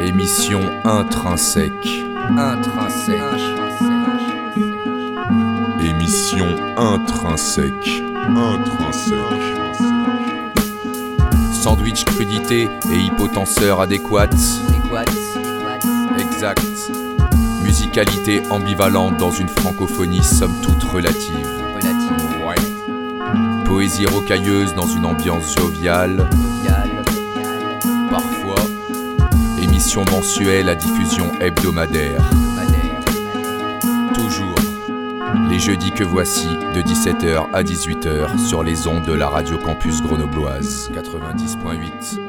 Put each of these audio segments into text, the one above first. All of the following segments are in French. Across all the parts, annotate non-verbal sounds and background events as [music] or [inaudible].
Émission intrinsèque. Intrinsèque. Émission intrinsèque. Intrinsèque. Sandwich crudité et hypotenseur adéquate. Musicalité ambivalente dans une francophonie somme toute relative. Ouais. Poésie rocailleuse dans une ambiance joviale. Parfois. Émission mensuelle à diffusion hebdomadaire. Toujours. Les jeudis que voici, de 17h à 18h, sur les ondes de la radio campus grenobloise 90.8.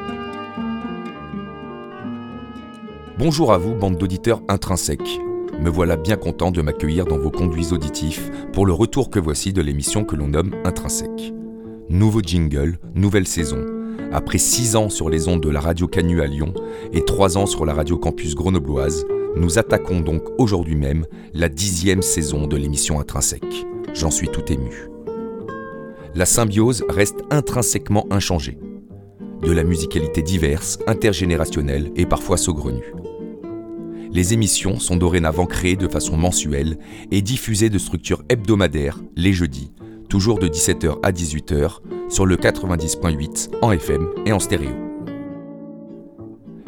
Bonjour à vous, bande d'auditeurs intrinsèques. Me voilà bien content de m'accueillir dans vos conduits auditifs pour le retour que voici de l'émission que l'on nomme Intrinsèque. Nouveau jingle, nouvelle saison. Après 6 ans sur les ondes de la radio Canu à Lyon et 3 ans sur la radio campus grenobloise, nous attaquons donc aujourd'hui même la dixième saison de l'émission Intrinsèque. J'en suis tout ému. La symbiose reste intrinsèquement inchangée. De la musicalité diverse, intergénérationnelle et parfois saugrenue. Les émissions sont dorénavant créées de façon mensuelle et diffusées de structure hebdomadaire les jeudis, toujours de 17h à 18h, sur le 90.8 en FM et en stéréo.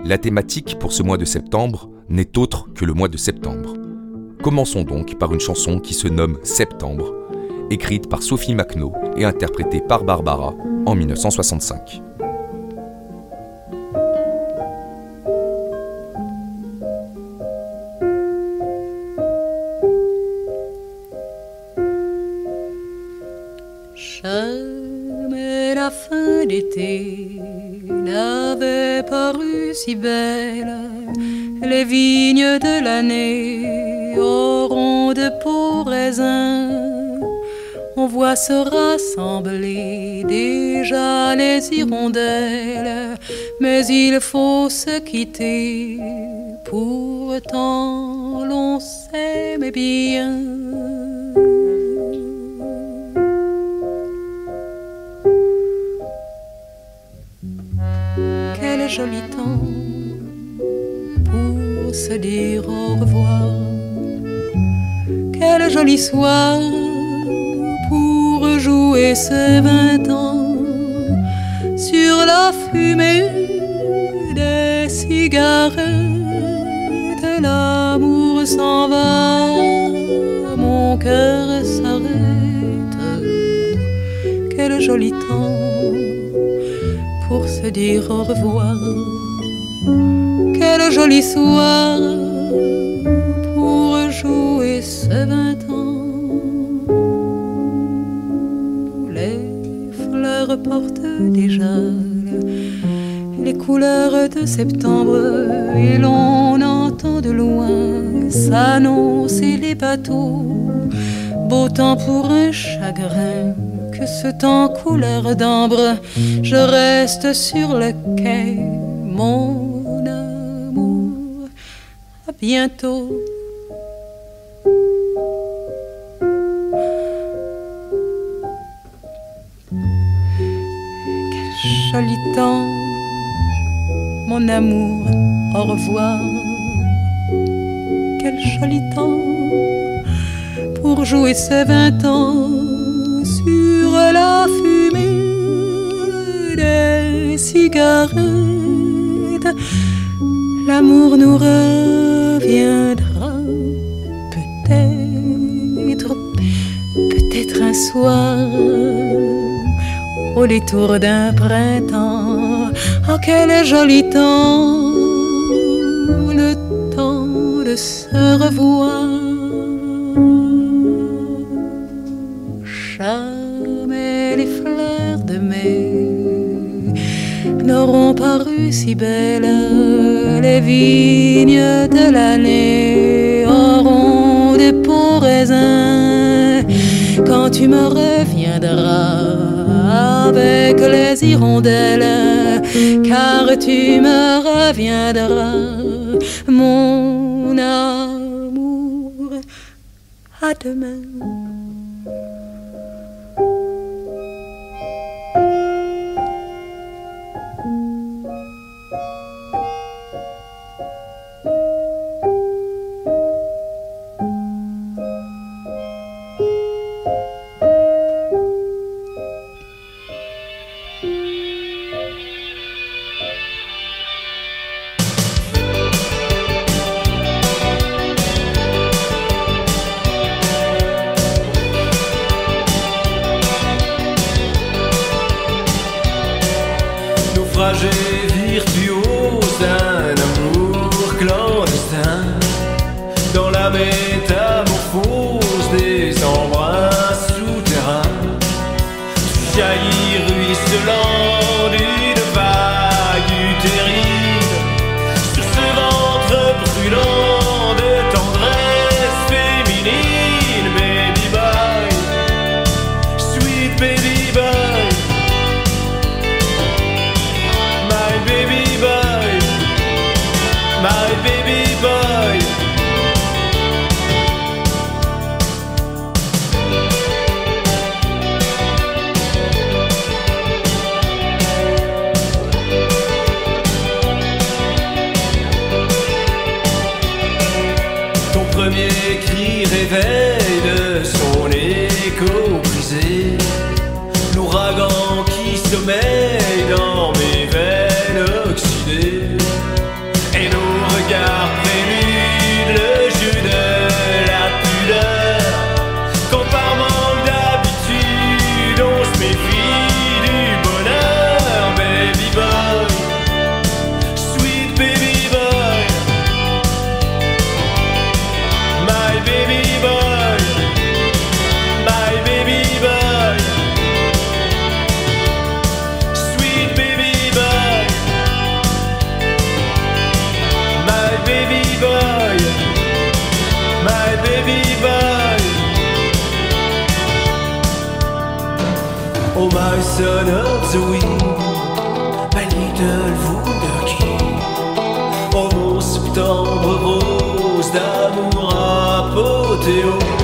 La thématique pour ce mois de septembre n'est autre que le mois de septembre. Commençons donc par une chanson qui se nomme Septembre, écrite par Sophie Macno et interprétée par Barbara en 1965. Si belle. Les vignes de l'année auront de beaux raisins. On voit se rassembler déjà les hirondelles, mais il faut se quitter. Pourtant, l'on s'aime bien. Soir pour jouer ces vingt ans sur la fumée des cigarettes. L'amour s'en va, mon cœur s'arrête. Quel joli temps pour se dire au revoir. Quel joli soir déjà les couleurs de septembre et l'on entend de loin s'annoncer les bateaux. Beau temps pour un chagrin que ce temps couleur d'ambre, je reste sur le quai, mon amour. À bientôt. Mon amour, au revoir. Quel joli temps pour jouer ces vingt ans sur la fumée des cigarettes. L'amour nous reviendra peut-être, peut-être un soir au détour d'un printemps. Oh, quel joli temps, le temps de se revoir. Jamais les fleurs de mai n'auront paru si belles. Les vignes de l'année auront des beaux raisins quand tu me reviendras avec les hirondelles, car tu me reviendras, mon amour. À demain. naufragés virtuos. d'amour apothéose.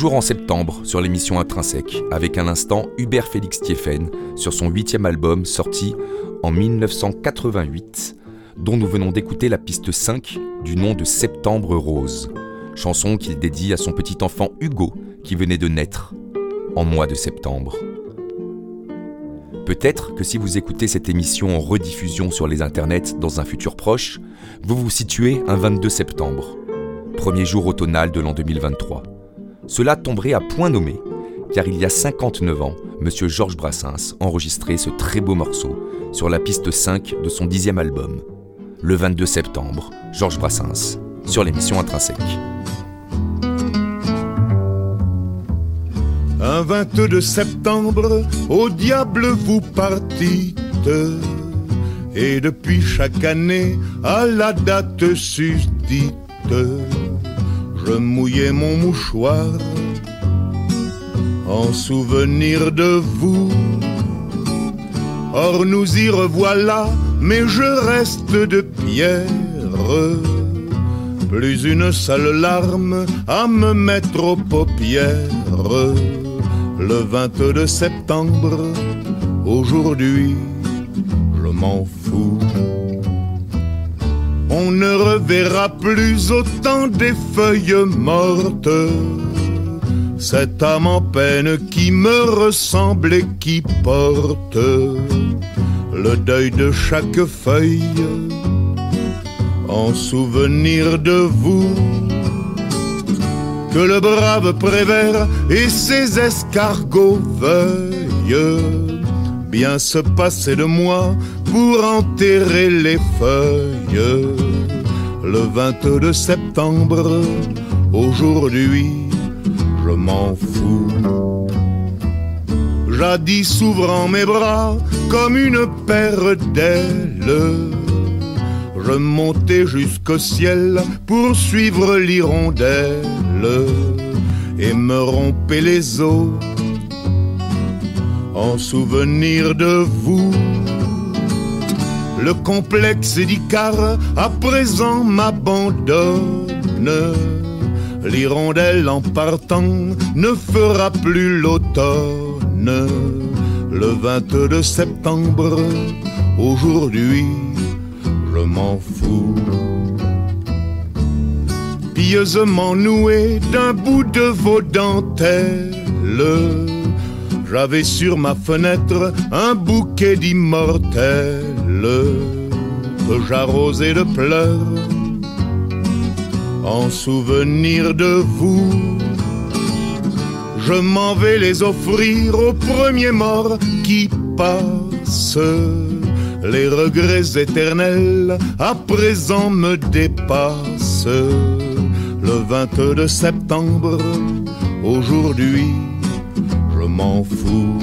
Toujours en septembre sur l'émission Intrinsèque, avec un instant Hubert Félix Thieffen sur son huitième album sorti en 1988, dont nous venons d'écouter la piste 5 du nom de Septembre Rose, chanson qu'il dédie à son petit enfant Hugo qui venait de naître en mois de septembre. Peut-être que si vous écoutez cette émission en rediffusion sur les internets dans un futur proche, vous vous situez un 22 septembre, premier jour automnal de l'an 2023. Cela tomberait à point nommé, car il y a 59 ans, M. Georges Brassens enregistrait ce très beau morceau sur la piste 5 de son dixième album. Le 22 septembre, Georges Brassens, sur l'émission Intrinsèque. Un 22 septembre, au diable vous partîtes, et depuis chaque année, à la date susdite, je mouillais mon mouchoir en souvenir de vous. Or nous y revoilà, mais je reste de pierre. Plus une seule larme à me mettre aux paupières. Le 22 septembre, aujourd'hui, je m'en fous. On ne reverra plus autant des feuilles mortes cette âme en peine qui me ressemble et qui porte le deuil de chaque feuille en souvenir de vous. Que le brave Prévert et ses escargots veuillent bien se passer de moi pour enterrer les feuilles. Le 22 septembre, aujourd'hui, je m'en fous. Jadis s'ouvrant mes bras comme une paire d'ailes, je montais jusqu'au ciel pour suivre l'hirondelle et me rompais les os en souvenir de vous. Le complexe d'Icare à présent m'abandonne L'hirondelle en partant ne fera plus l'automne. Le 22 septembre, aujourd'hui, je m'en fous. Pieusement noué d'un bout de vos dentelles, j'avais sur ma fenêtre un bouquet d'immortelles que j'arrosais de pleurs en souvenir de vous. Je m'en vais les offrir au premier mort qui passe. Les regrets éternels à présent me dépassent. Le 22 septembre, aujourd'hui, je m'en fous.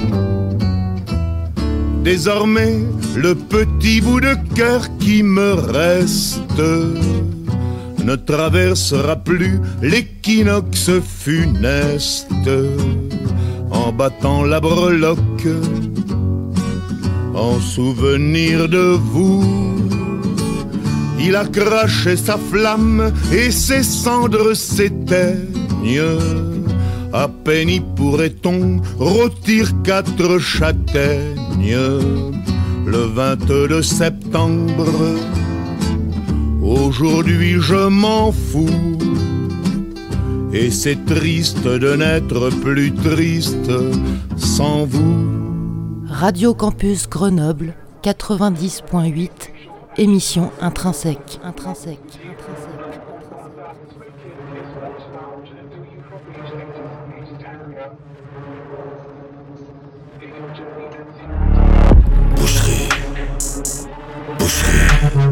Désormais, le petit bout de cœur qui me reste ne traversera plus l'équinoxe funeste en battant la breloque en souvenir de vous. Il a craché sa flamme et ses cendres s'éteignent. À peine y pourrait-on rôtir quatre châtaignes le 22 septembre Aujourd'hui je m'en fous. Et c'est triste de n'être plus triste sans vous. Radio Campus Grenoble 90.8, émission intrinsèque. Intrinsèque. intrinsèque.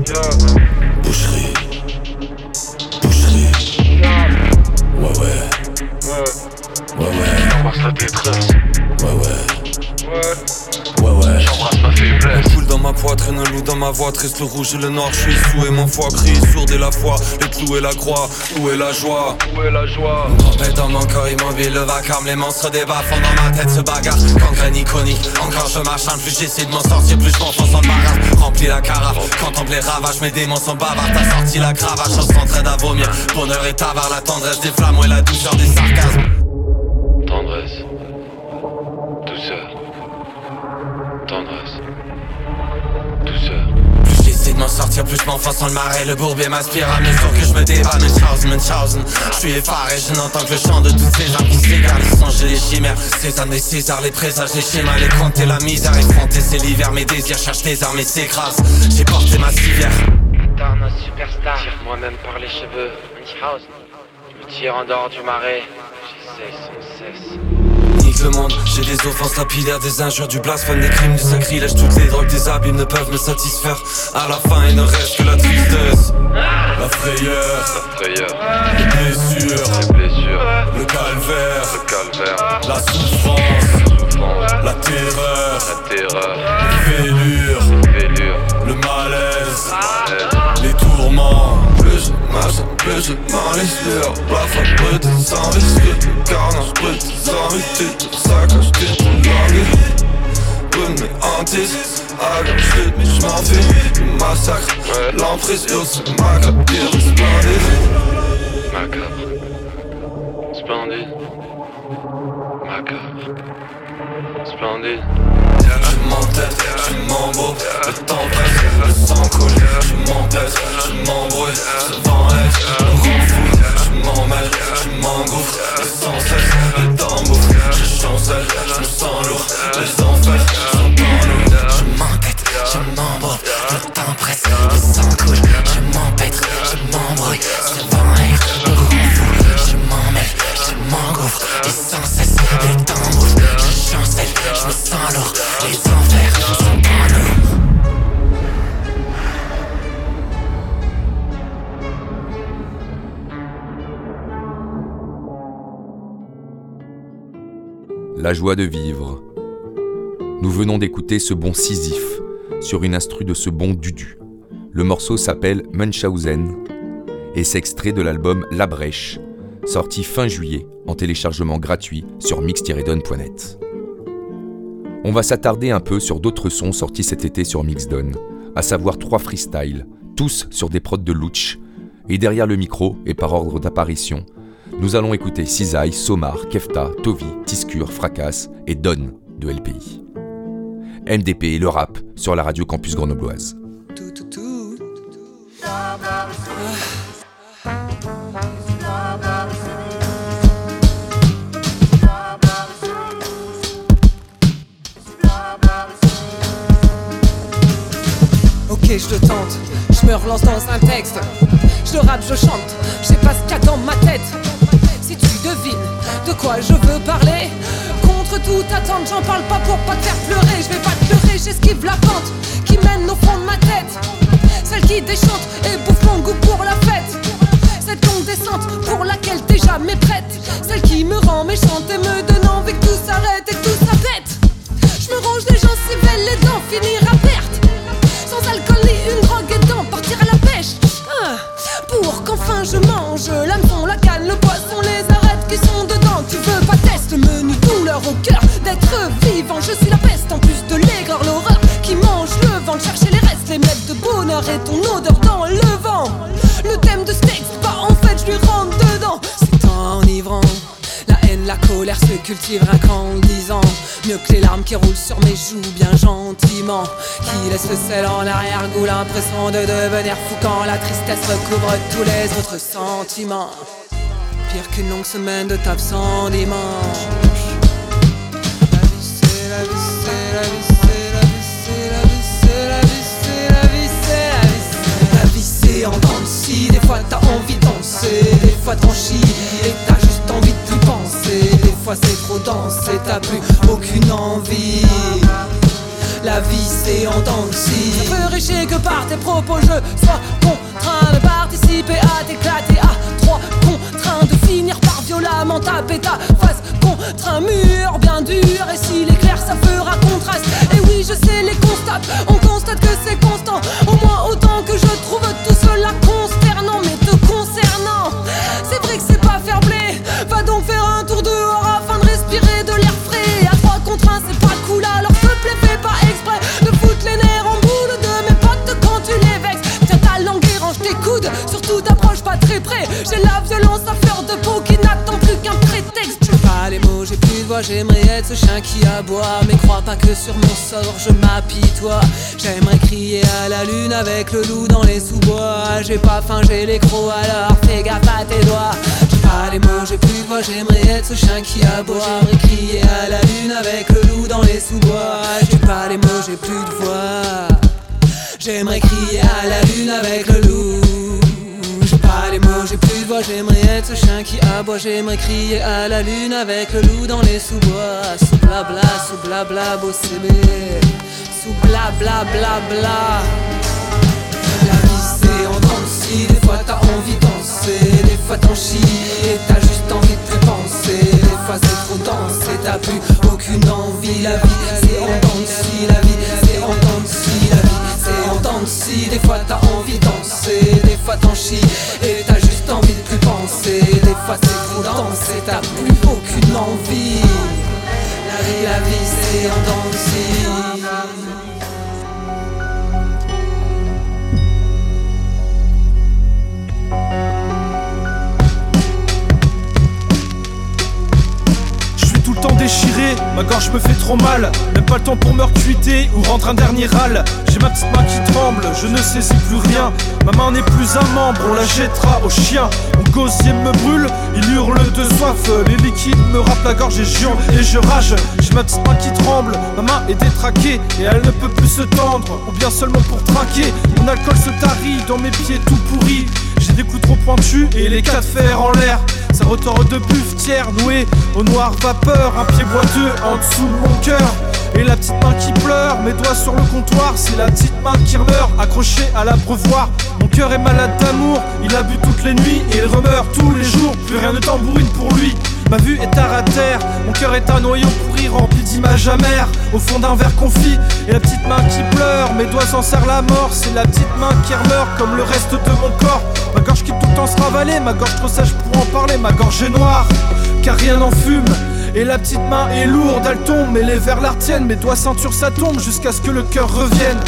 Boucherie. Boucherie. Ouais, ouais. Ouais, ouais. la détresse. Ouais, ouais. Ouais, ouais. Ma faiblesse. Coule dans ma poitrine, un loup dans ma voix, triste le rouge et le noir, je suis sous et mon foie crie, sourd et la foi, les clous et la croix, où est la joie? Où est la joie? Tempête dans mon corps immobile, le vacarme, les monstres débat font dans ma tête se bagarre, gangrène iconique, encore je marche, plus j'essaie de m'en sortir, plus je m'enfonce dans le remplis la carafe, contemple les ravages, mes démons sont bavards, t'as sorti la cravache, on s'entraide à vomir, bonheur et avare, la tendresse des flammes, et la douceur des sarcasmes. Tendresse. De m'en sortir, plus je m'enfonce dans le marais Le bourbier m'aspire à mesure que je me débat Munchausen, Munchausen Je suis effaré, je n'entends que le chant de toutes ces gens qui s'égarent Les songes et les chimères, César des Césars Les présages, les schémas, les comptes et la misère Effronter c'est l'hiver, mes désirs cherchent les armes et s'écrasent J'ai porté ma civière Putain, superstar. Tire-moi même par les cheveux. Munchausen. Je me tire en dehors du marais. J'essaie sans cesse. Nique le monde, j'ai des offenses lapidaires, des injures, du blasphème, des crimes, du sacrilège Toutes les drogues, des abîmes ne peuvent me satisfaire À la fin il ne reste que la tristesse La frayeur, Frayeur. les blessures, Les blessures. le calvaire Le calvaire. La souffrance, Souffrance. la terreur, La terreur. les fêlures, Fêlure. le malaise, Malaise. les tourments. Plus je marche, plus je m'en les. Plafond brut, sans vérité, tout ça quand j'étais trop largué Bonne mes hantises, alors je mais je m'en fais Le massacre, l'emprise et aussi macabre, splendide. Macabre. Splendide. Macabre. Splendide. Je m'entête, je m'embrouille, le temps passe, le sang coule. Je m'entête, je m'embrouille, ce vent est, me rend fou Je m'emmêle, je m'engouffre, sans cesse, Je chancelle, je me sens lourd, les enfers sont en nous Je m'entête, je m'embrouille, le temps presse, le sang coule Je m'empêtre, je m'embrouille, ce vent est, me rend fou Je m'emmêle, je m'engouffre, et sans cesse, le temps Je chancelle, je me sens lourd, les enfers La joie de vivre. Nous venons d'écouter ce bon Sisyphe sur une instru de ce bon Dudu. Le morceau s'appelle Munchausen et s'extrait de l'album La Brèche, sorti fin juillet en téléchargement gratuit sur mix-don.net. On va s'attarder un peu sur d'autres sons sortis cet été sur Mixdon, à savoir trois freestyles, tous sur des prods de Louch. Et derrière le micro, et par ordre d'apparition, nous allons écouter Cisaille, Somar, Kefta, Tovi, Tiscure, Fracas et Don de LPI. MDP et le rap sur la radio campus grenobloise. Ok, je le tente, je me relance dans un texte. Je rappe, je chante, je sais pas ce qu'il y a dans ma tête. Devines de quoi je veux parler, contre toute attente, j'en parle pas pour pas te faire pleurer. Je vais pas te pleurer, j'esquive la pente qui mène au fond de ma tête. Celle qui déchante et bouffe mon goût pour la fête. Cette longue descente pour laquelle t'es jamais prête. Celle qui me rend méchante et me donne envie que tout s'arrête et que tout s'arrête. Je me range les gens si belles, les dents finir à perte. Sans alcool ni une drogue et d'en partir à la pêche. Ah, pour qu'enfin je mange l'hameçon, la canne, le poisson, les qui sont dedans. Tu veux pas test, menu douleur au cœur d'être vivant. Je suis la peste en plus de l'aigreur, l'horreur qui mange le ventre. Chercher les restes, les miettes de bonheur et ton odeur dans le vent. Le thème de ce texte, bah en fait je lui rentre dedans. C'est enivrant. La haine, la colère se cultive rien qu'en disant Mieux que les larmes qui roulent sur mes joues bien gentiment Qui laisse le sel en arrière-goût L'impression de devenir fou quand la tristesse recouvre tous les autres sentiments pire qu'une longue semaine de taf sans dimanche. La vie c'est la vie, c'est la vie, c'est la vie, c'est la vie, c'est la vie, c'est la vie, c'est la vie. c'est. La vie c'est en danse, des fois t'as envie de danser, des fois t'en chies et t'as juste envie de plus penser. Des fois c'est trop dense et t'as plus aucune envie. La vie c'est en danse. Je peux richer que par tes propos je sois bon contraint de participer à t'éclater à trois contraints de finir par violemment taper ta face contre un mur bien dur. Et s'il est clair ça fera contraste. Et oui je sais les constats on constate que c'est constant. Au moins autant que je trouve tout cela consternant. Mais te concernant c'est vrai que c'est pas fair va donc j'ai la violence à fleur de peau qui n'attend plus qu'un prétexte. J'ai pas les mots j'ai plus de voix j'aimerais être ce chien qui aboie. Mais crois pas que sur mon sort je m'apitoie j'aimerais crier à la lune avec le loup dans les sous-bois. J'ai pas faim j'ai les crocs alors fais gaffe à tes doigts. J'ai pas les mots j'ai plus de voix j'aimerais être ce chien qui aboie. J'aimerais crier à la lune avec le loup dans les sous-bois. J'ai pas les mots j'ai plus de voix. J'aimerais crier à la lune avec le loup. Pas les mots, j'ai plus de voix. J'aimerais être ce chien qui aboie. J'aimerais crier à la lune avec le loup dans les sous-bois. Sous blabla, sous blabla, beau CB. Sous blabla, blabla. La vie c'est en scie. Des fois t'as envie de danser, des fois t'en chies et t'as juste envie de penser. Des fois c'est trop dense et t'as plus aucune envie. La vie c'est en scie. La vie c'est en dents scie. Des fois t'as envie de danser, des fois t'en chies et t'as juste envie de plus penser. Des fois c'est trop dense et t'as plus aucune envie. La vie, la vie, c'est en danse. Déchiré, ma gorge me fait trop mal. Même pas le temps pour me recuiter ou rendre un dernier râle. J'ai ma petite main qui tremble, je ne saisis plus rien. Ma main n'est plus un membre, on la jettera au chien. Mon gosier me brûle, il hurle de soif. Les liquides me râpent la gorge et je et je rage. J'ai ma petite main qui tremble, ma main est détraquée et elle ne peut plus se tendre. Ou bien seulement pour traquer. Mon alcool se tarit dans mes pieds tout pourris. Des coups trop pointus et les quatre fers en l'air. Ça retord de buffetière nouée au noir vapeur, un pied boiteux en dessous de mon cœur. Et la petite main qui pleure, mes doigts sur le comptoir, c'est la petite main qui meurt, accrochée à l'abreuvoir. Mon cœur est malade d'amour, il a bu toutes les nuits et il remeurt tous les jours. Plus rien ne tambourine pour lui. Ma vue est à terre, mon cœur est un noyau pourri rempli d'images amères. Au fond d'un verre confit, et la petite main qui pleure. Mes doigts s'en serrent la mort, c'est la petite main qui meurt comme le reste de mon corps. Ma gorge qui tout le temps se ravalait, ma gorge trop sèche pour en parler Ma gorge est noire, car rien n'en fume et la petite main est lourde, elle tombe, mais les verres la mes doigts ceinture ça tombe jusqu'à ce que le cœur revienne.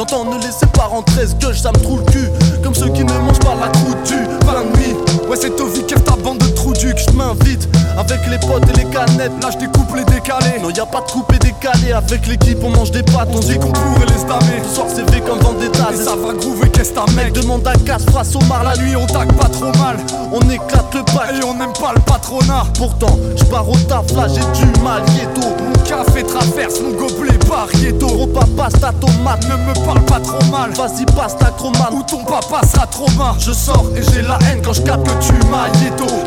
J'entends ne laissez pas rentrer ce gueule, ça me trouve le cul. Comme ceux qui ne mangent pas la croûte du pain de nuit. Ouais, c'est Tovi, ta bande de trous duc. Je m'invite avec les potes et les canettes. Là, je découpe les décalés. Non, y a pas de coupe et décalé. Avec l'équipe, on mange des pâtes. On dit qu'on pourrait les damer. Ce soir, c'est fait comme Vendetta. Et ça va groover, qu'est-ce ta mec? Demande à casse, face au mar. La nuit, on tague pas trop mal. On éclate le pack. Et on n'aime pas le patronat. Pourtant, je pars au taf, là, j'ai du mal, Mon café traverse, mon gobelet barriéto. Repas pasta tomate, ne me parle pas trop mal. Vas-y, passe ta mal ou ton papa sera trop mal. Je sors et j'ai la haine quand je capte que tu m'as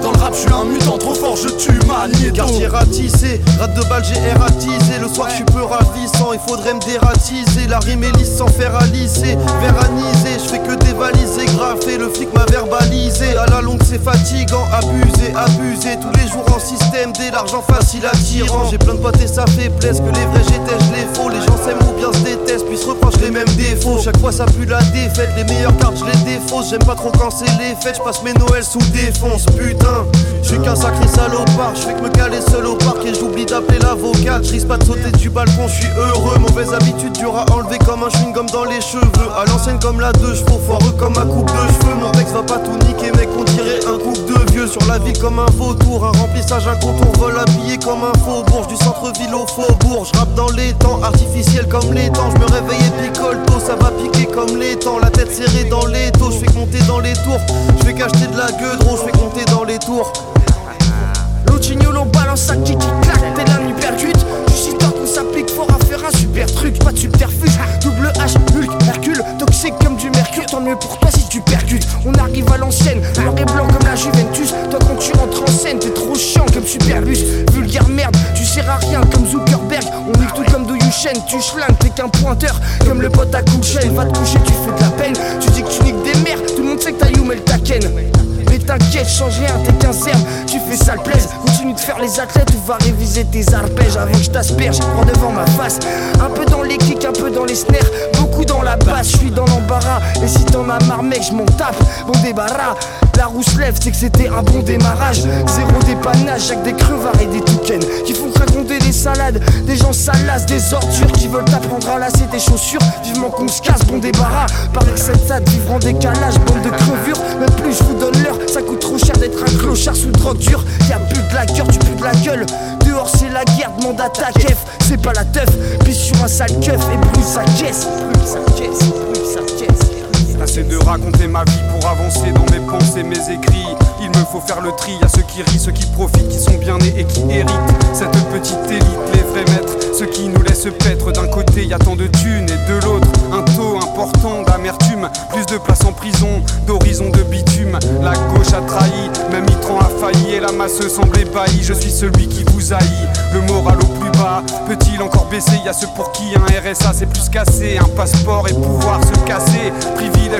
Dans le rap, je suis un mutant trop fort, tue Magneto. Quartier ratissé, rate de balle, j'ai ératisé. Le soir, je suis peu ravissant, il faudrait me dératiser. La rime est lisse sans faire à lisser. Je fais que dévaliser, graffer. Le flic m'a verbalisé. À la longue, c'est fatigant, abusé, abusé. Tous les jours en système, dès l'argent facile à tirer. J'ai plein de potes et ça fait plaisir que les vrais j'étais, je les faux. Les gens s'aiment ou bien se détestent, puis se reprochent les mêmes défauts. Chaque fois, ça pue la défaite. Les meilleures cartes, je les défausse. J'aime pas trop quand c'est les fêtes, je passe mes Noëls sous défonce. Putain, je suis qu'un sacré salopard. Je fais que me caler seul au parc et j'oublie d'appeler l'avocat. Je risque pas de sauter du balcon, je suis heureux. Mauvaise habitude, dur à enlever comme un chewing-gum dans les cheveux. À l'ancienne, comme la deux chevaux, foireux comme ma coupe de cheveux. Mon texte va pas tout niquer, mec, on dirait un couple de vieux. Sur la ville comme un vautour, un remplissage, un contour, vol habillé comme un faubourg. Du centre-ville au faubourg, je rappe dans les temps, artificiels comme les temps. Je me picole tôt, ça va piquer comme les temps. La tête serrée dans les taux, je fais monter dans les tours. Je fais cacheter de la gueule, je fais compter dans les tours. L'auchignolo balance kick qui claque, t'es la nuit percute. Du suis qu'on s'applique fort à faire un super truc, pas de subterfuge. Double H, Hulk, Hercule, toxique comme du mercure. Tant mieux pour toi si tu percutes. On arrive à l'ancienne, noir et blanc comme la Juventus. Toi quand tu rentres en scène, t'es trop chiant comme Superbus. Vulgaire merde, tu sers à rien comme Zuckerberg. On nique tout comme Do tu schlingues, t'es qu'un pointeur. Comme le pote à coucher, va te coucher, tu fais de la peine. Tu dis que tu niques des mères, tout le monde sait que t'as you, mais le mais t'inquiète, change rien, t'es qu'un serbe, tu fais ça le plaise. Continue de faire les athlètes ou va réviser tes arpèges avant que je t'asperge. Prends devant ma face, un peu dans les kicks, un peu dans les snares, beaucoup dans la basse. Je suis dans l'embarras, et si t'en as marre, mec, je m'en tape. Bon débarras, la roue se lève, c'est que c'était un bon démarrage. Zéro dépannage, Jacques des crevards et des toucans qui font raconter des salades. Des gens salaces, des ordures qui veulent t'apprendre à lasser tes chaussures. Vivement qu'on se casse, bon débarras. Par que cette vivre en décalage, bande de crevures. Même plus je vous donne l'heure, ça coûte trop cher d'être un clochard sous drogue dure. Y'a plus de la gueule, tu plus de la gueule. Dehors c'est la guerre, demande à ta kef. C'est pas la teuf, puis sur un sale keuf et brûle sa caisse. Brûle sa caisse, brûle sa caisse. Assez de raconter ma vie pour avancer dans mes pensées, mes écrits. Il me faut faire le tri, à ceux qui rient, ceux qui profitent, qui sont bien nés et qui héritent cette petite élite, les vrais maîtres, ceux qui nous laissent paître. D'un côté, y a tant de thunes et de l'autre, un taux important d'amertume. Plus de place en prison, d'horizon de bitume. La gauche a trahi, même Mitran a failli et la masse semble ébahie. Je suis celui qui vous haït, le moral au plus bas. Peut-il encore baisser? Y a ceux pour qui un RSA c'est plus cassé. Un passeport et pouvoir se casser. Privilège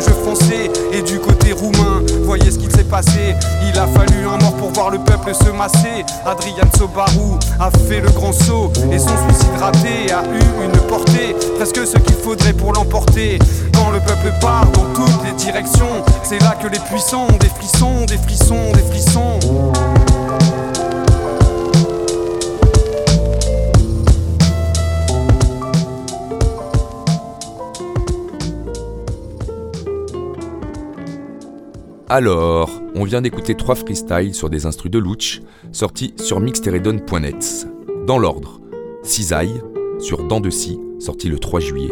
et du côté roumain. Voyez ce qu'il s'est passé. Il a fallu un mort pour voir le peuple se masser. Adrian Sobarou a fait le grand saut et son suicide raté a eu une portée. Presque ce qu'il faudrait pour l'emporter. Quand le peuple part dans toutes les directions, c'est là que les puissants ont des frissons, des frissons, des frissons. Alors, on vient d'écouter trois freestyles sur des instrus de Louch, sortis sur mixteredon.net. Dans l'ordre, Cisaille sur Dents de Scie, sorti le 3 juillet.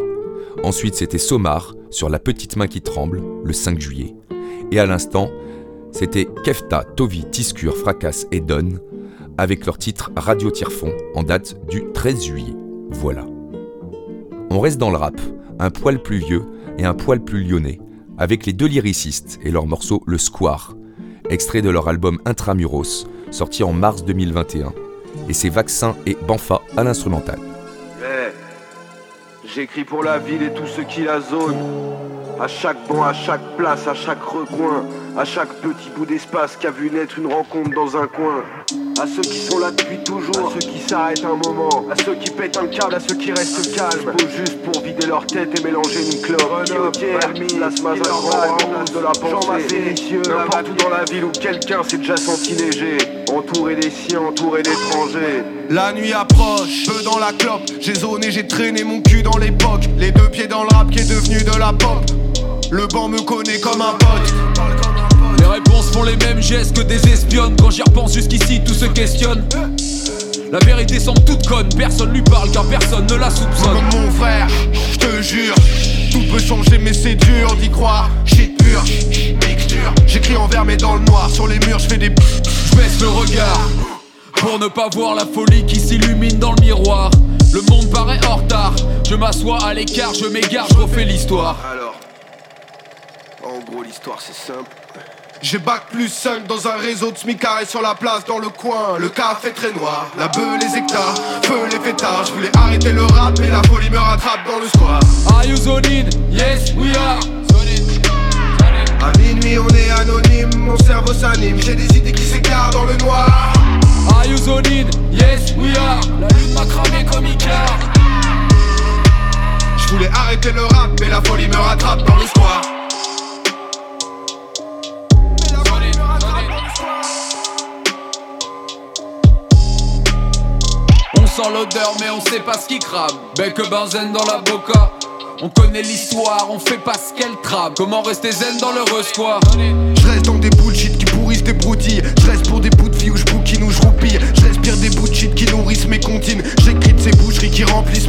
Ensuite, c'était Somar sur La petite main qui tremble, le 5 juillet. Et à l'instant, c'était Kefta, Tovi, Tiscure, Fracasse et Don, avec leur titre Radio Tirefond en date du 13 juillet. Voilà. On reste dans le rap, un poil plus vieux et un poil plus lyonnais, avec les deux lyricistes et leur morceau Le Square, extrait de leur album Intramuros, sorti en mars 2021, et c'est Vaccin et Banfa à l'instrumental. J'écris pour la ville et tous ceux qui la zonent. À chaque banc, à chaque place, à chaque recoin, à chaque petit bout d'espace qui a vu naître une rencontre dans un coin. À ceux qui sont là depuis toujours, à ceux qui s'arrêtent un moment, à ceux qui pètent un câble, à ceux qui restent calmes. Faut juste pour vider leur tête et mélanger une clope. Permis, l'asthma, de la pensée. N'importe où dans la ville où quelqu'un s'est déjà senti léger. Entouré des siens, entouré d'étrangers. La nuit approche, peu dans la clope. J'ai zoné, j'ai traîné mon cul dans l'époque. Les deux pieds dans le rap qui est devenu de la pop. Le banc me connaît comme un pote. Font les mêmes gestes que des espionnes. Quand j'y repense jusqu'ici, tout se questionne. La vérité semble toute conne, personne lui parle car personne ne la soupçonne. Comme mon frère, je te jure, tout peut changer mais c'est dur d'y croire. Shit pur, mixture. J'écris en vert mais dans le noir, sur les murs je fais des. Je baisse le regard pour ne pas voir la folie qui s'illumine dans le miroir. Le monde paraît en retard, je m'assois à l'écart, je m'égare, je refais l'histoire. Alors, en gros l'histoire c'est simple. J'ai bac plus 5 dans un réseau de smicarés sur la place dans le coin. Le café très noir, la beuh, les hectares, feu les fêtards. Je voulais arrêter le rap, mais la folie me rattrape dans le square. Are you zoning? Yes, we are. À minuit, on est anonyme, mon cerveau s'anime. J'ai des idées qui s'écartent dans le noir. Are you zoning? Yes, we are. La lune m'a cramé comme Icar. Je voulais arrêter le rap, mais la folie me rattrape dans le square. Sent l'odeur mais on sait pas ce qui crame. Bec benzène dans la boca. On connaît l'histoire, on fait pas ce qu'elle trame. Comment rester zen dans le resquoir Je reste dans des bullshit qui pourrissent des broutilles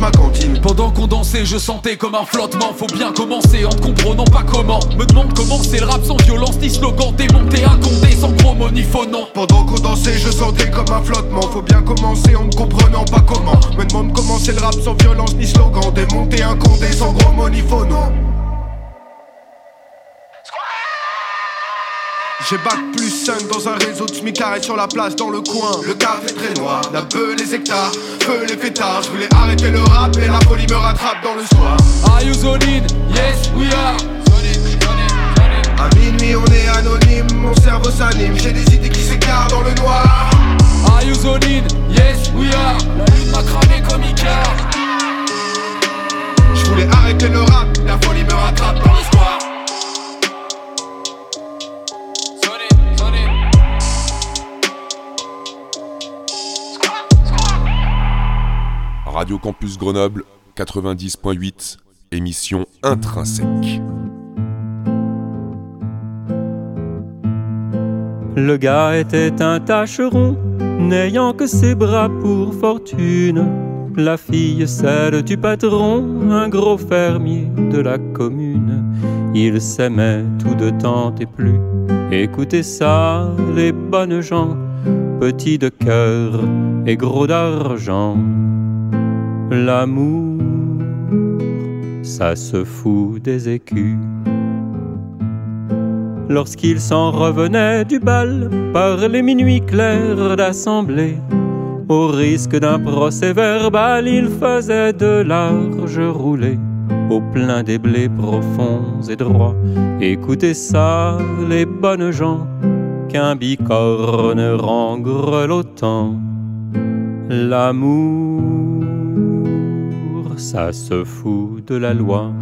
ma cantine. Pendant qu'on dansait je sentais comme un flottement. Faut bien commencer en ne comprenant pas comment. Me demande comment c'est le rap sans violence ni slogan Démonté condé sans promo ni nom Pendant qu'on dansait je sentais comme un flottement. Faut bien commencer en ne comprenant pas comment. Me demande comment c'est le rap sans violence ni slogan Démonté un condé sans gros mots ni faux J'ai bac plus 5 dans un réseau de smicarés sur la place dans le coin. Le café très noir, la beuh, les hectares, feu les fêtards. Je voulais arrêter le rap et la folie me rattrape dans le soir. Are you? Yes, we are. À minuit on est anonyme, mon cerveau s'anime. J'ai des idées qui s'écartent dans le noir. Are you? Yes, we are. La lune m'a cramé comme Icar. Je voulais arrêter le rap, la folie me rattrape dans le Radio Campus Grenoble 90.8, émission intrinsèque. Le gars était un tâcheron, n'ayant que ses bras pour fortune. La fille, celle du patron, un gros fermier de la commune. Ils s'aimaient tout de temps et plus. Écoutez ça, les bonnes gens, petits de cœur et gros d'argent. L'amour, ça se fout des écus. lorsqu'il s'en revenait du bal par les minuits clairs d'assemblée. Au risque d'un procès verbal, il faisait de larges roulées au plein des blés profonds et droits. Écoutez ça, les bonnes gens, qu'un bicorne rend grelottant. L'amour, ça se fout de la loi.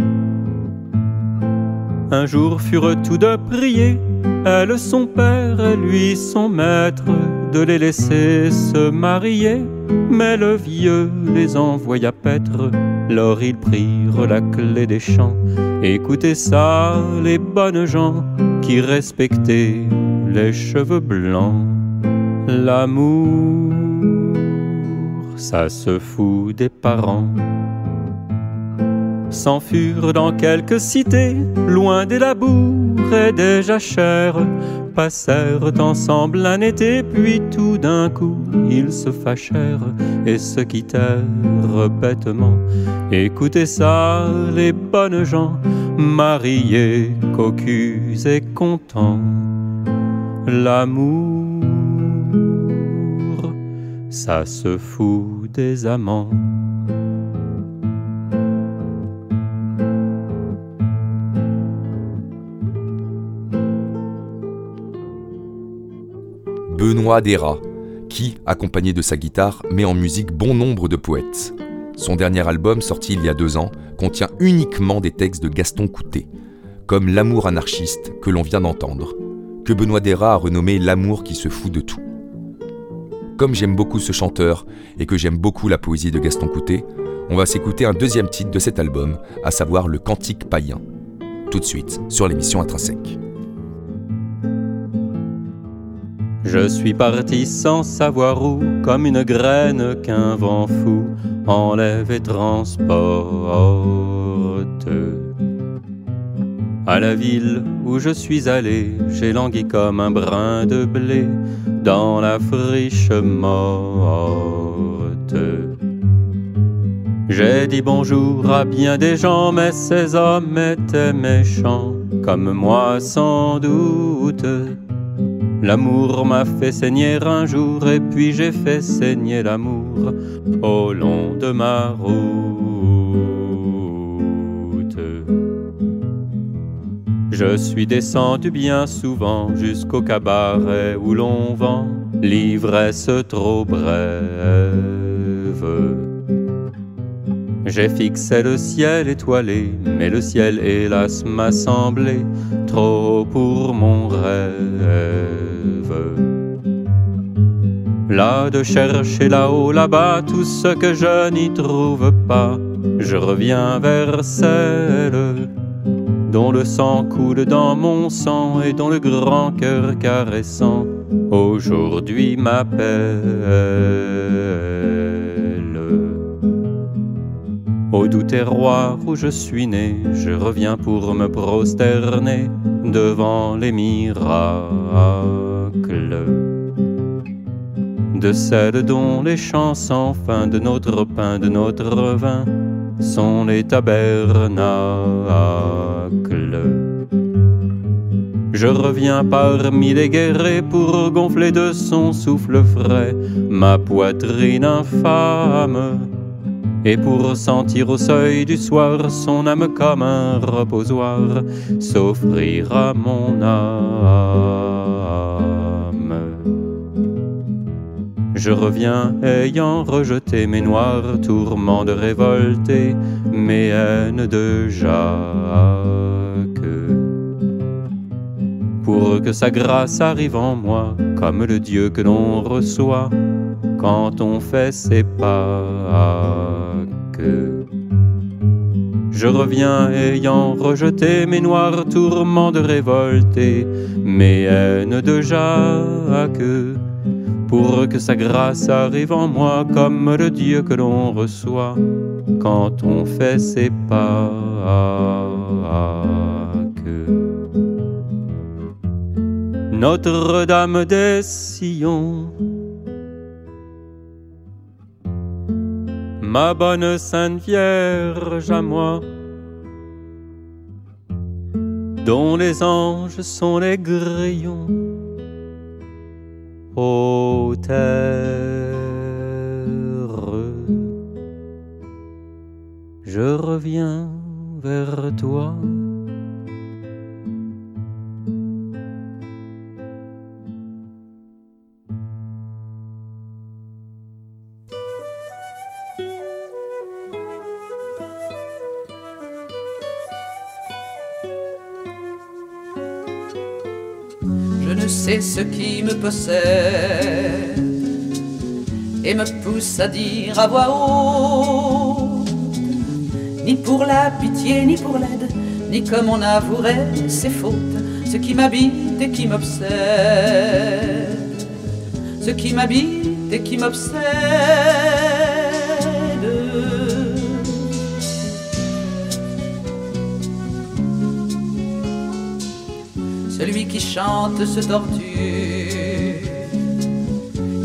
Un jour furent tous deux priés, elle son père, lui son maître, de les laisser se marier. Mais le vieux les envoya paître, lors ils prirent la clé des champs. Écoutez ça, les bonnes gens qui respectaient les cheveux blancs. L'amour, ça se fout des parents s'en furent dans quelques cités, loin des labours et des jachères, passèrent ensemble un été, puis tout d'un coup ils se fâchèrent et se quittèrent bêtement. Écoutez ça, les bonnes gens, mariés, cocus et contents. L'amour, ça se fout des amants. Benoît Dera, qui, accompagné de sa guitare, met en musique bon nombre de poètes. Son dernier album, sorti il y a deux ans, contient uniquement des textes de Gaston Coutet, comme L'amour anarchiste que l'on vient d'entendre, que Benoît Dera a renommé L'amour qui se fout de tout. Comme j'aime beaucoup ce chanteur et que j'aime beaucoup la poésie de Gaston Coutet, on va s'écouter un deuxième titre de cet album, à savoir le Cantique païen. Tout de suite sur l'émission Intrinsèque. Je suis parti sans savoir où, comme une graine qu'un vent fou enlève et transporte. À la ville où je suis allé, j'ai langui comme un brin de blé dans la friche morte. J'ai dit bonjour à bien des gens, mais ces hommes étaient méchants, comme moi sans doute. L'amour m'a fait saigner un jour et puis j'ai fait saigner l'amour au long de ma route. Je suis descendu bien souvent jusqu'au cabaret où l'on vend l'ivresse trop brève. J'ai fixé le ciel étoilé, mais le ciel hélas m'a semblé trop pour mon rêve. Là de chercher là-haut, là-bas, tout ce que je n'y trouve pas, je reviens vers celle dont le sang coule dans mon sang et dont le grand cœur caressant aujourd'hui m'appelle. Au doux terroir où je suis né, je reviens pour me prosterner devant les miracles de celles dont les chants sans fin de notre pain, de notre vin, sont les tabernacles. Je reviens parmi les guerrés pour gonfler de son souffle frais ma poitrine infâme, et pour sentir au seuil du soir son âme comme un reposoir s'offrir à mon âme. Je reviens ayant rejeté mes noirs tourments de révolté, mes haines de Jacques. Pour que sa grâce arrive en moi, comme le Dieu que l'on reçoit quand on fait ses Pâques. Je reviens ayant rejeté mes noirs tourments de révolté, mes haines de Jacques pour que sa grâce arrive en moi comme le Dieu que l'on reçoit quand on fait ses pas. Notre-Dame des Sillons, ma bonne Sainte Vierge à moi, dont les anges sont les grillons. Je reviens vers toi. C'est ce qui me possède et me pousse à dire à voix haute, ni pour la pitié, ni pour l'aide, ni comme on avouerait ses fautes, ce qui m'habite et qui m'obsède, ce qui m'habite et qui m'obsède. Qui chante se tortue.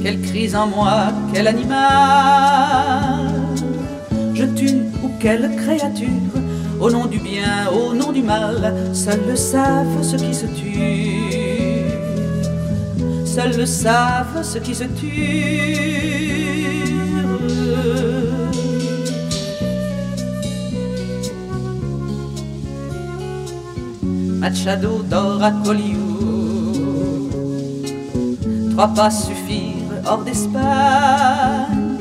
Quelle crise en moi, quel animal je tue ou quelle créature au nom du bien, au nom du mal, seuls le savent ceux qui se tuent. Seuls le savent ceux qui se tuent. Machado d'or à. Trois pas suffirent hors d'Espagne.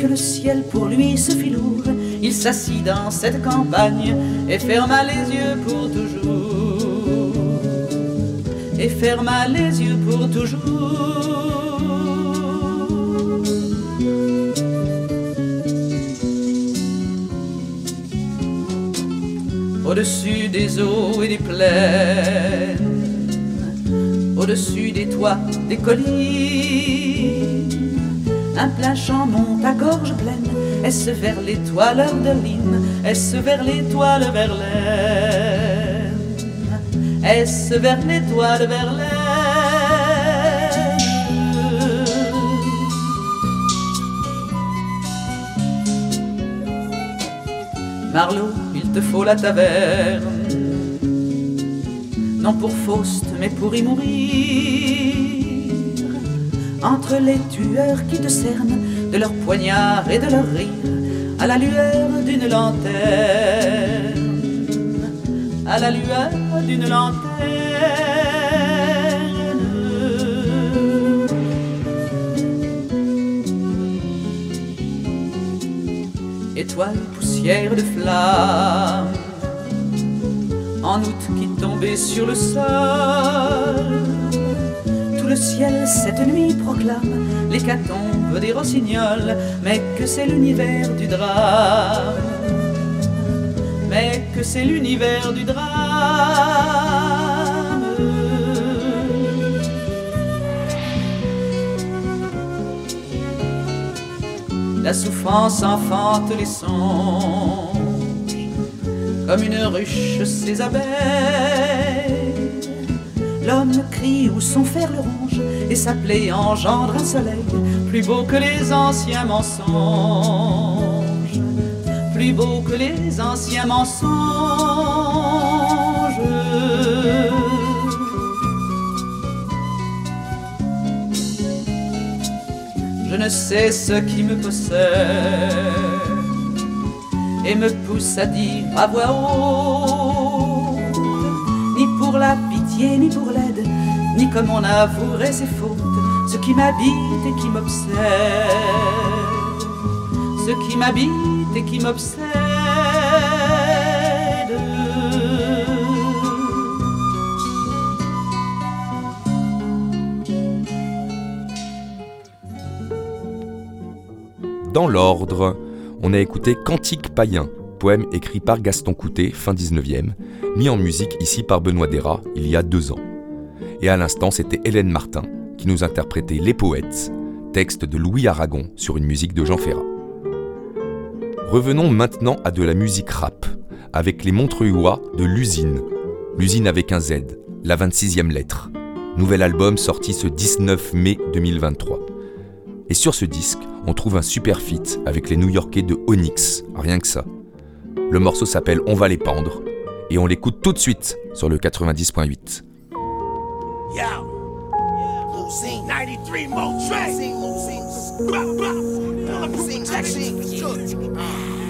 Que le ciel pour lui se fit lourd. Il s'assit dans cette campagne et ferma les yeux pour toujours. Et ferma les yeux pour toujours. Au-dessus des eaux et des plaines, au-dessus des toits, des collines. Un plein champ monte à gorge pleine, est-ce vers l'étoile de l'hymne, est-ce vers l'étoile Verlaine, est-ce vers l'étoile Verlaine? Marlowe te faut la taverne, non pour Faust, mais pour y mourir. Entre les tueurs qui te cernent de leurs poignards et de leurs rires, à la lueur d'une lanterne, à la lueur d'une lanterne. Étoile de flammes, en août qui tombait sur le sol. Tout le ciel cette nuit proclame l'hécatombe des rossignols, mais que c'est l'univers du drame, mais que c'est l'univers du drame. La souffrance enfante les songes, comme une ruche ses abeilles. L'homme crie où son fer le ronge, et sa plaie engendre un soleil plus beau que les anciens mensonges, plus beau que les anciens mensonges. Je ne sais ce qui me possède et me pousse à dire à voix haute, ni pour la pitié, ni pour l'aide, ni comme on avouerait ses fautes, ce qui m'habite et qui m'obsède, ce qui m'habite et qui m'obsède. Dans l'ordre, on a écouté Cantique païen, poème écrit par Gaston Coutet, fin 19e, mis en musique ici par Benoît Dera il y a deux ans. Et à l'instant, c'était Hélène Martin qui nous interprétait Les Poètes, texte de Louis Aragon sur une musique de Jean Ferrat. Revenons maintenant à de la musique rap, avec les Montreuillois de l'usine, l'usine avec un Z, la 26e lettre. Nouvel album sorti ce 19 mai 2023. Et sur ce disque, on trouve un super feat avec les New-Yorkais de Onyx, rien que ça. Le morceau s'appelle On va les pendre, et on l'écoute tout de suite sur le 90.8. Yo, Lucine, 93 more tracks.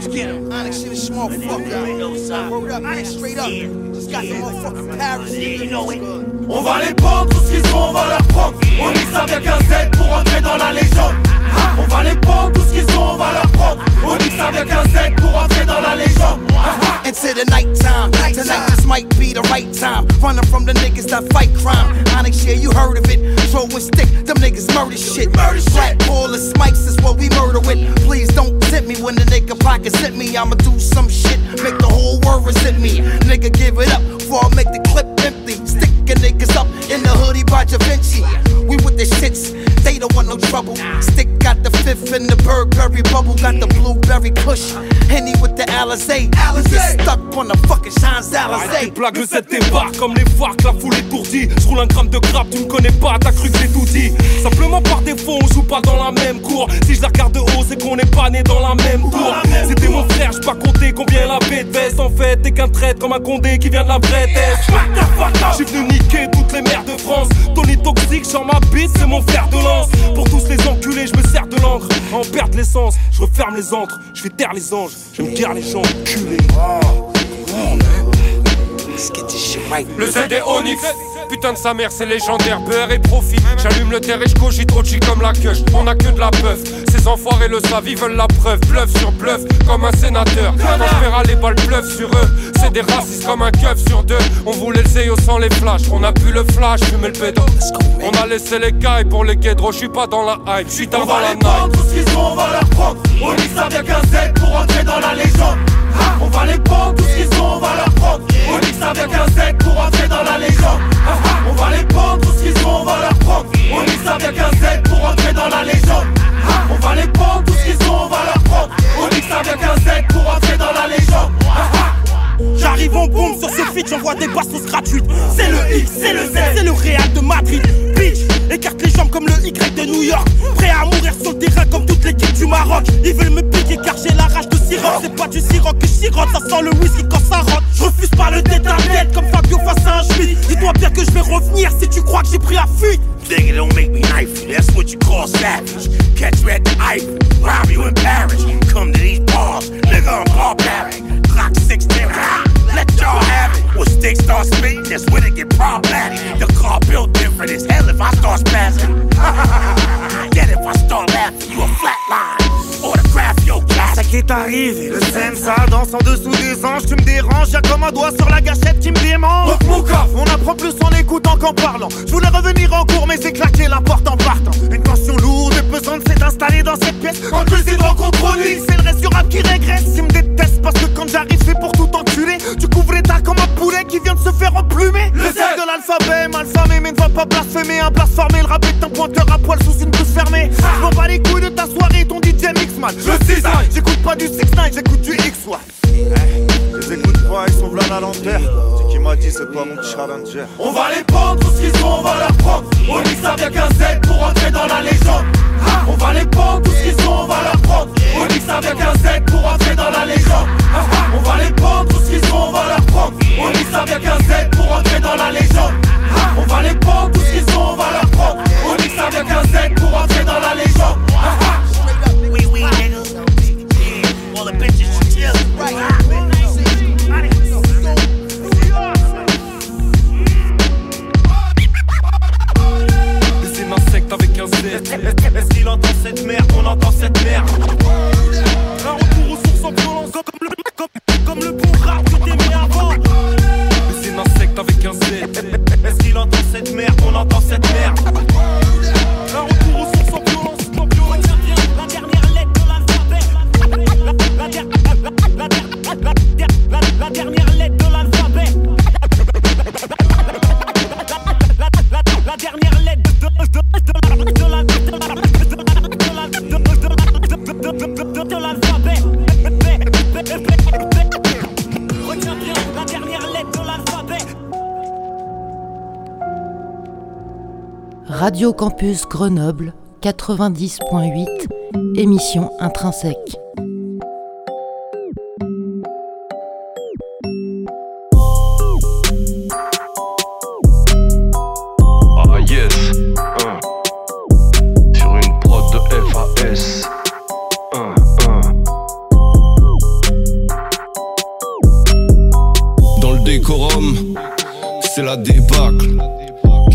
Let's get him. Onyx shit is small fuck up. Word up, man, straight up. Just got the motherfucking Paris. You know it. On va les prendre, tout ce qu'ils ont, on va leur prendre. On ça avec un Z pour entrer dans la légende. On va les prendre, tout ce qu'ils ont, on va leur prendre. On ça avec un Z pour entrer dans la légende. [laughs] Into the nighttime. Tonight this might be the right time. Running from the niggas that fight crime. Onyx, yeah, you heard of it. Throwing stick, them niggas murder shit. Murder Black Paul and Smikes is what we murder with. Please don't tempt me when the nigga pockets hit me. I'ma do some shit, make the whole world resent me. Nigga, give it up before I make the clip empty. Sticking niggas up in the hoodie by Da Vinci. We with the shits, they don't want no trouble. Stick got the fifth in the Burberry bubble, got the blueberry push. Henny with the Alizé. Get stuck on the fucking tes Alizé. blagues, le Z débarque comme les farcs, la foule étourdie. Je roule un gramme de grappe, tu me connais pas, t'as cru que j'ai tout dit. Simplement par défaut, on joue pas dans la même cour. Si je la regarde de haut, c'est qu'on n'est pas né dans la même tour. C'était mon frère, j'ai pas compté combien avait de veste. En fait, t'es qu'un traître comme un condé qui vient de la vraie tête. J'suis venu niquer toutes les mères de France. Tony toxique, sur ma bite, c'est mon fer de lance. Pour tous les enculés, je me sers de l'encre. En perdre l'essence, je referme les antres, je fais taire les anges, je me garde les gens culés. Le Z est Onyx. Putain de sa mère, c'est légendaire. Beurre et profit. J'allume le terre et je cogite Ochi comme la queue. On a que de la peuf. Ces enfoirés le savent, ils veulent la preuve. Bluff sur bluff, comme un sénateur. Quand je verra les balles bluff sur eux. C'est des racistes comme un keuf sur deux. On voulait le zéo sans les flashs. On a pu le flash, fumer le pédo. On a laissé les cailles pour les guédros. Je suis pas dans la hype, je suis dans la night. tout ce qu'ils ont, on va leur prendre. On nique ça avec un Z pour entrer dans la légende. On va les prendre, tout ce qu'ils ont, on va leur prendre. On nique ça avec un Z pour entrer dans la légende. On va les prendre, tout ce qu'ils ont, on va leur prendre. On nique ça avec un Z pour entrer dans la légende. On va les prendre, tout ce qu'ils ont, on va leur prendre. On nique ça avec un Z pour entrer dans la légende. J'arrive en sur ce feat, j'envoie des bastos gratuites. C'est le X, c'est le Z, c'est le Real de Madrid. Bitch, écarte les jambes comme le Y de New York. Prêt à mourir sur le terrain comme toute l'équipe du Maroc. Ils veulent me piquer car j'ai la rage de sirop. C'est pas du sirop que je sirote, ça sent le whisky quand ça rentre. Je refuse pas le tête à tête comme Fabio face à un Schmitt. Dis-toi bien que je vais revenir si tu crois que j'ai pris la fuite. Nigga, don't make me knife. That's what you call savage. Catch at the rob you in. Come to these bars, nigga, I'm barbaric. Glock 16, ah, y'all have it. When sticks start spitting, that's when it get problematic. The car built different as hell if I start spazzing. [laughs] Get if I start laughing, you a flatline. Autograph your. Ça qui est arrivé, le scène ça danse en dessous des anges, tu me déranges, y'a comme un doigt sur la gâchette qui me démange. Donc mon coffre, On apprend plus en écoutant qu'en parlant. Je voulais revenir en cours, mais c'est claqué la porte en partant. Une tension lourde et pesante s'est installée dans cette pièce. quand tu sais dans contrôler. C'est le reste du rap qui régresse. Ils me détestent parce que quand j'arrive, c'est pour tout enculer. Tu couvres ta comme un poulet qui vient de se faire emplumer. Le Z. de l'alphabet, malfamé, mais ne va pas blasphémer. Un blasphémé, le rap est un pointeur à poil sous une blouse fermée. Je m'en bats les couilles de ta soirée, ton DJ mix man. Je cisaille. J'écoute pas du 6 9 j'écoute du X, ouais. Les écoute pas, ils sont v'là la lanterne. C'est qui m'a dit, c'est pas mon challenger. On va les prendre, tout ce qu'ils ont, on va leur prendre. On nique ça avec un Z pour entrer dans la légende. On va les prendre, tout ce qu'ils ont, on va leur prendre. On nique ça avec un Z pour entrer dans la légende. On va les prendre, tout ce qu'ils ont, on va leur prendre. On nique ça avec un Z pour entrer dans la légende. On va les prendre, tout ce qu'ils ont, on va leur prendre. On nique ça avec un Z pour entrer dans la légende. Nigga. All the avec un Z. Est-ce qu'il entend cette merde? On entend cette merde. Radio Campus Grenoble 90.8, émission intrinsèque. Ah yes, hein. sur une prod de FAS. Hein, hein. Dans le décorum, c'est la débâcle.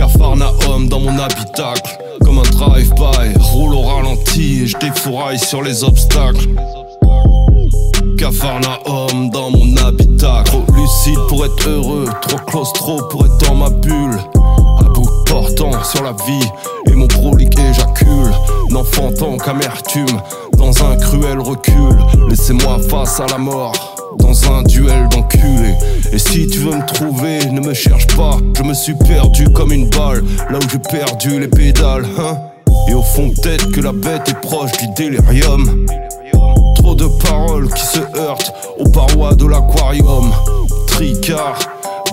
Cafarnaum dans mon habitacle, comme un drive-by, roule au ralenti et je défouraille sur les obstacles. Cafarnaum dans mon habitacle, trop lucide pour être heureux, trop claustro pour être dans ma bulle. À bout portant sur la vie et mon prolique éjacule, n'enfantant qu'amertume dans un cruel recul. Laissez-moi face à la mort un duel d'enculé. Et si tu veux me trouver, ne me cherche pas. Je me suis perdu comme une balle, là où j'ai perdu les pédales. Hein Et au fond, peut-être que la bête est proche du délirium. Trop de paroles qui se heurtent aux parois de l'aquarium. Tricard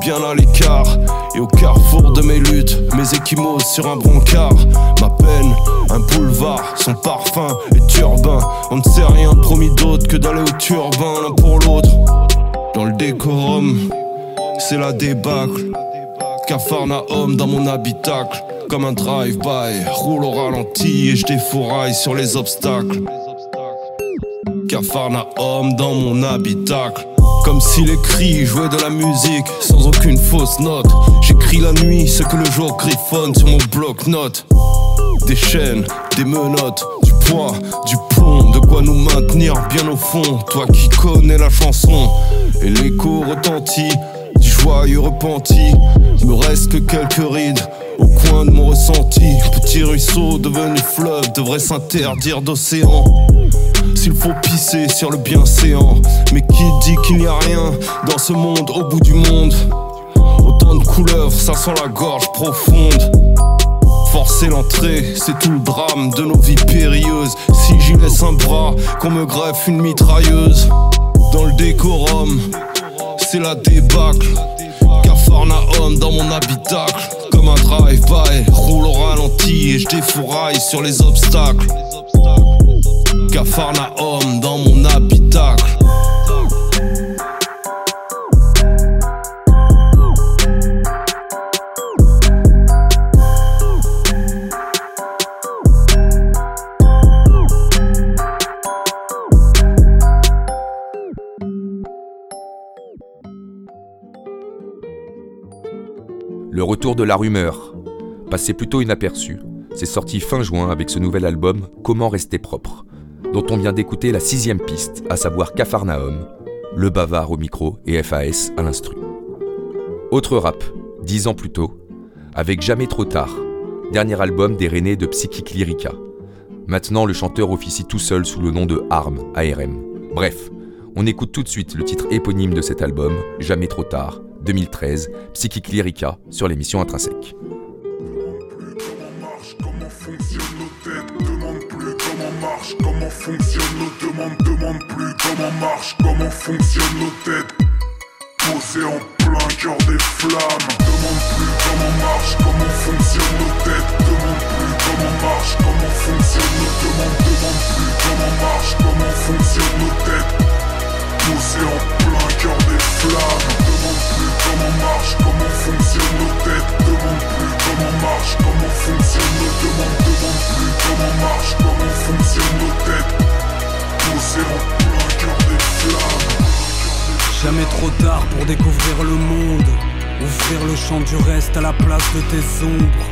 bien à l'écart et au carrefour de mes luttes, mes échymoses sur un brancard. Ma peine, un boulevard, son parfum est urbain. On ne sait rien promis d'autre que d'aller au turbin l'un pour l'autre. Dans le décorum, c'est la débâcle. Cafarnaum dans mon habitacle, comme un drive-by. Roule au ralenti et je défouraille sur les obstacles. Cafarnaum dans mon habitacle. Comme si les cris jouaient de la musique sans aucune fausse note. J'écris la nuit ce que le jour griffonne sur mon bloc-notes. Des chaînes, des menottes, du poids, du plomb, de quoi nous maintenir bien au fond. Toi qui connais la chanson, et l'écho retentit du joyeux repenti. Me reste que quelques rides au coin de mon ressenti. Petit ruisseau devenu fleuve devrait s'interdire d'océan. S'il faut pisser sur le bienséant, mais qui dit qu'il n'y a rien dans ce monde au bout du monde? Autant de couleurs, ça sent la gorge profonde. Forcer l'entrée, c'est tout le drame de nos vies périlleuses. Si j'y laisse un bras, qu'on me greffe une mitrailleuse. Dans le décorum, c'est la débâcle. Cafarnaum dans mon habitacle. Comme un drive-by, roule au ralenti et je défouraille sur les obstacles. Cafarnaum dans mon habitacle. Le retour de la rumeur, passé plutôt inaperçu, c'est sorti fin juin avec ce nouvel album Comment rester propre, dont on vient d'écouter la sixième piste, à savoir Cafarnaum, le bavard au micro et FAS à l'instru. Autre rap, dix ans plus tôt, avec Jamais trop tard, dernier album des Rennais de Psychic Lyrica. Maintenant, le chanteur officie tout seul sous le nom de ARM, ARM. Bref, on écoute tout de suite le titre éponyme de cet album, Jamais trop tard, 2013, Psychic Lyrica, sur l'émission Intrinsèque. Comment fonctionne nos demandes Demande plus comment marche Comment fonctionnent nos têtes? Posées en plein cœur des flammes. Demande plus comment marche Comment fonctionnent nos têtes Demande plus comment marche? Comment fonctionnent nos demandes Demande plus comment marche? Comment fonctionnent nos têtes? Posées en plein cœur des flammes Demande plus comment marche Comment fonctionnent nos têtes Demande plus comment marche Comment fonctionnent nos demandes Demande plus comment marche Comment fonctionnent nos têtes Posées en plein cœur des flammes Jamais trop tard pour découvrir le monde. Ouvrir le champ du reste à la place de tes ombres.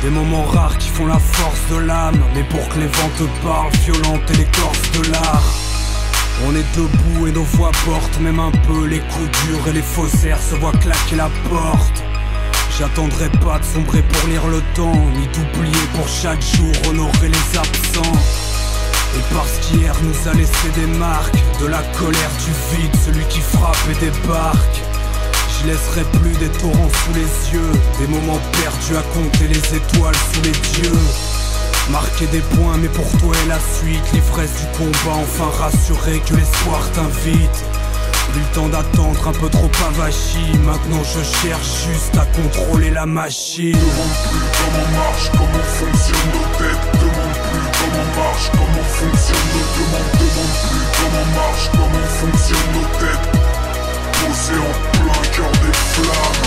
Des moments rares qui font la force de l'âme. Mais pour que les vents te parlent, violente et l'écorce de l'art. On est debout et nos voix portent même un peu les coups durs et les faussaires se voient claquer la porte. J'attendrai pas de sombrer pour lire le temps, ni d'oublier pour chaque jour honorer les absents. Et parce qu'hier nous a laissé des marques De la colère, du vide, celui qui frappe et débarque Je laisserai plus des torrents sous les yeux Des moments perdus à compter les étoiles sous les dieux Marquer des points mais pour toi et la suite L'ivresse du combat, enfin rassuré que l'espoir t'invite. Plus le temps d'attendre, un peu trop avachi. Maintenant je cherche juste à contrôler la machine. Demande plus comment marche, comment fonctionnent nos têtes? Demande plus comment marche, comment fonctionnent nos demandes? Demande plus comment marche, comment fonctionnent nos têtes? Posées en plein cœur des flammes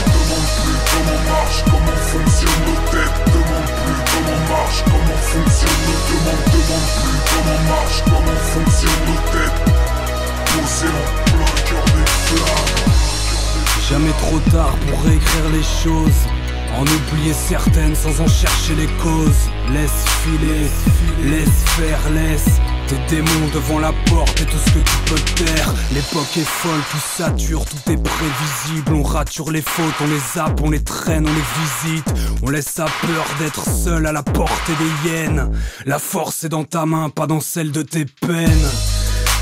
comment marche, comment fonctionnent nos têtes Demande plus comment marche, comment fonctionnent nos demandes Demande plus comment marche, comment fonctionnent nos têtes Posées en plein cœur des flammes Jamais trop tard pour réécrire les choses. En oublier certaines sans en chercher les causes. Laisse filer, laisse faire, laisse tes démons devant la porte et tout ce que tu peux taire L'époque est folle, tout sature, tout est prévisible. On rature les fautes, on les zappe, on les traîne, on les visite. On laisse à peur d'être seul à la portée des hyènes. La force est dans ta main, pas dans celle de tes peines.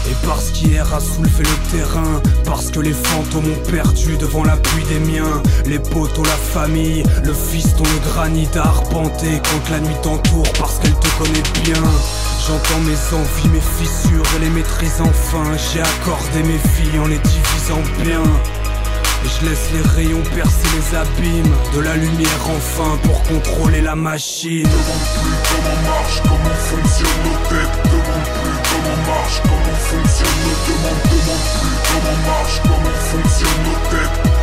Et parce qu'hier a soulevé le terrain Parce que les fantômes ont perdu devant l'appui des miens. Les potos, la famille, le fiston, le granit à Quand la nuit t'entoure parce qu'elle te connaît bien J'entends mes envies, mes fissures et les maîtrise enfin. J'ai accordé mes filles en les divisant bien. Et je laisse les rayons percer les abîmes De la lumière enfin pour contrôler la machine. Demande plus comment marche, comment fonctionne nos têtes. Demande plus comment marche, comment fonctionne nos demandes Demande plus comment marche, comment fonctionne nos têtes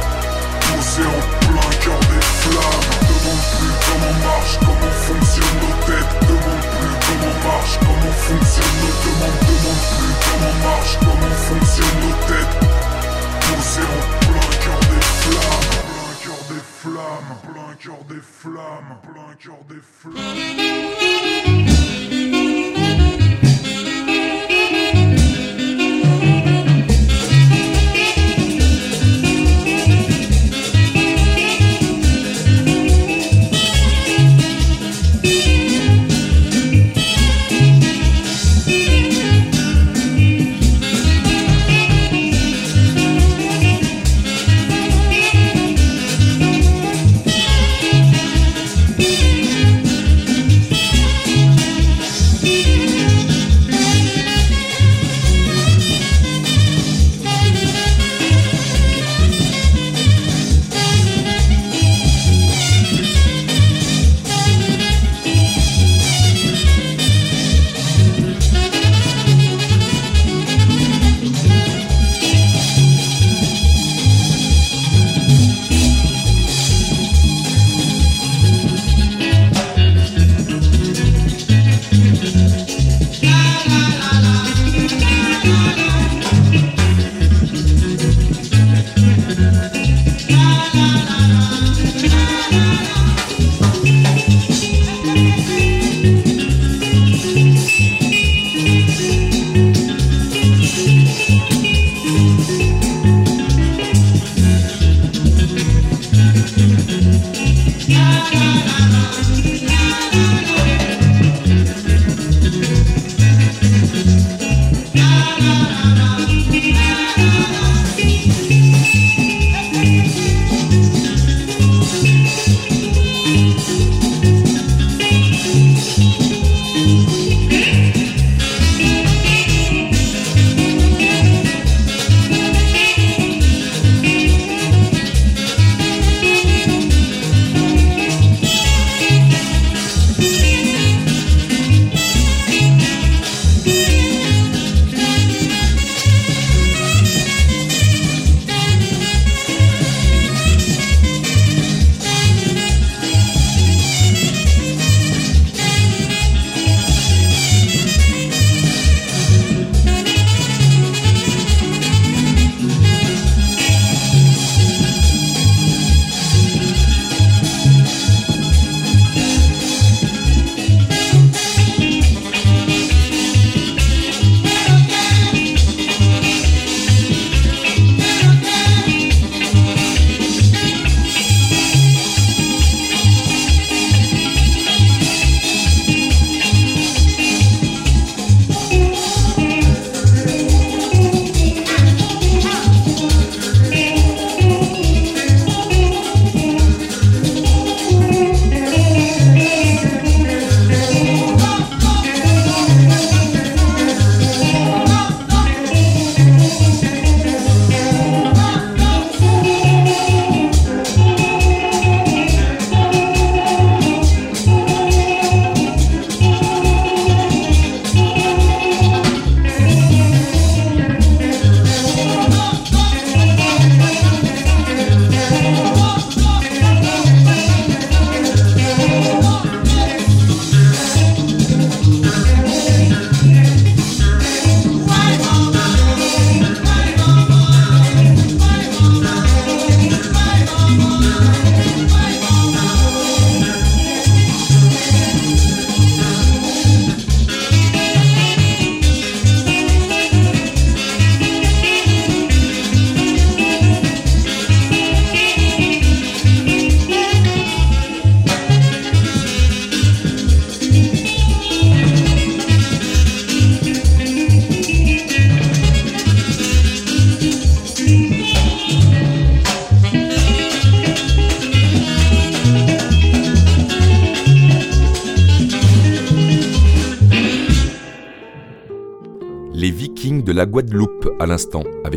Posé en plein cœur des flammes. Demande plus comment marche, comment fonctionne nos têtes. Demande plus comment marche, comment fonctionne nos demandes. Demande plus comment marche, comment fonctionne nos têtes. Posé en plein cœur des flammes. Plein cœur des flammes Plein cœur des flammes Plein cœur des flammes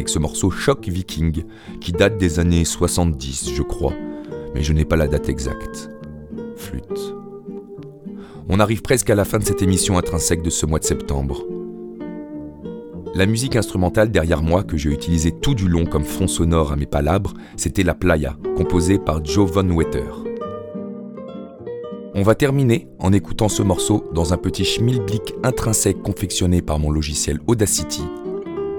ce morceau Choc Viking qui date des années 70 je crois, mais je n'ai pas la date exacte. Flûte. On arrive presque à la fin de cette émission intrinsèque de ce mois de septembre. La musique instrumentale derrière moi que j'ai utilisée tout du long comme fond sonore à mes palabres, c'était La Playa, composée par Joe Von Wetter. On va terminer en écoutant ce morceau dans un petit schmilblick intrinsèque confectionné par mon logiciel Audacity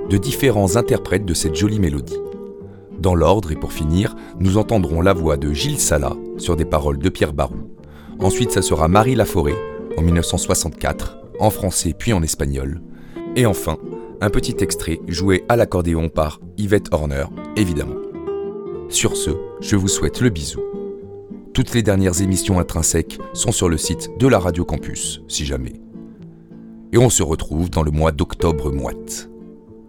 de différents interprètes de cette jolie mélodie. Dans l'ordre et pour finir, nous entendrons la voix de Gilles Sala sur des paroles de Pierre Barou. Ensuite, ça sera Marie Laforêt en 1964, en français puis en espagnol. Et enfin, un petit extrait joué à l'accordéon par Yvette Horner, évidemment. Sur ce, je vous souhaite le bisou. Toutes les dernières émissions intrinsèques sont sur le site de la Radio Campus, si jamais. Et on se retrouve dans le mois d'octobre moite.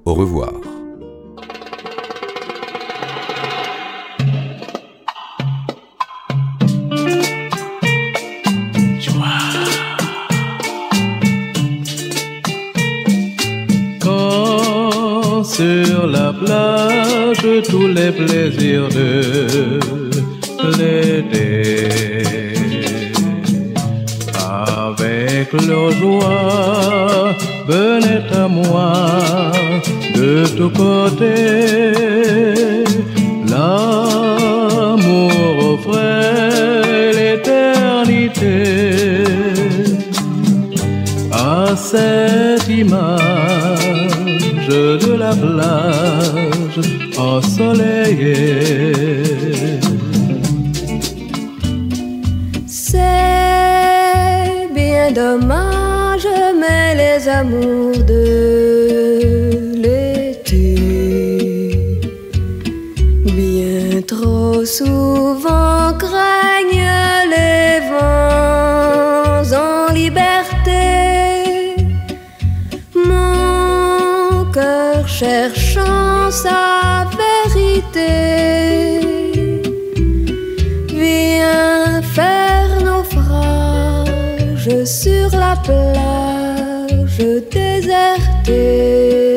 Au revoir. Quand sur la plage tous les plaisirs de l'été avec leur joie venait à moi de tous côtés. L'amour offrait l'éternité à cette image de la plage ensoleillée. C'est bien dommage, mais les amours de trop souvent craignent les vents en liberté. Mon cœur cherchant sa vérité Viens faire sur la plage désertée.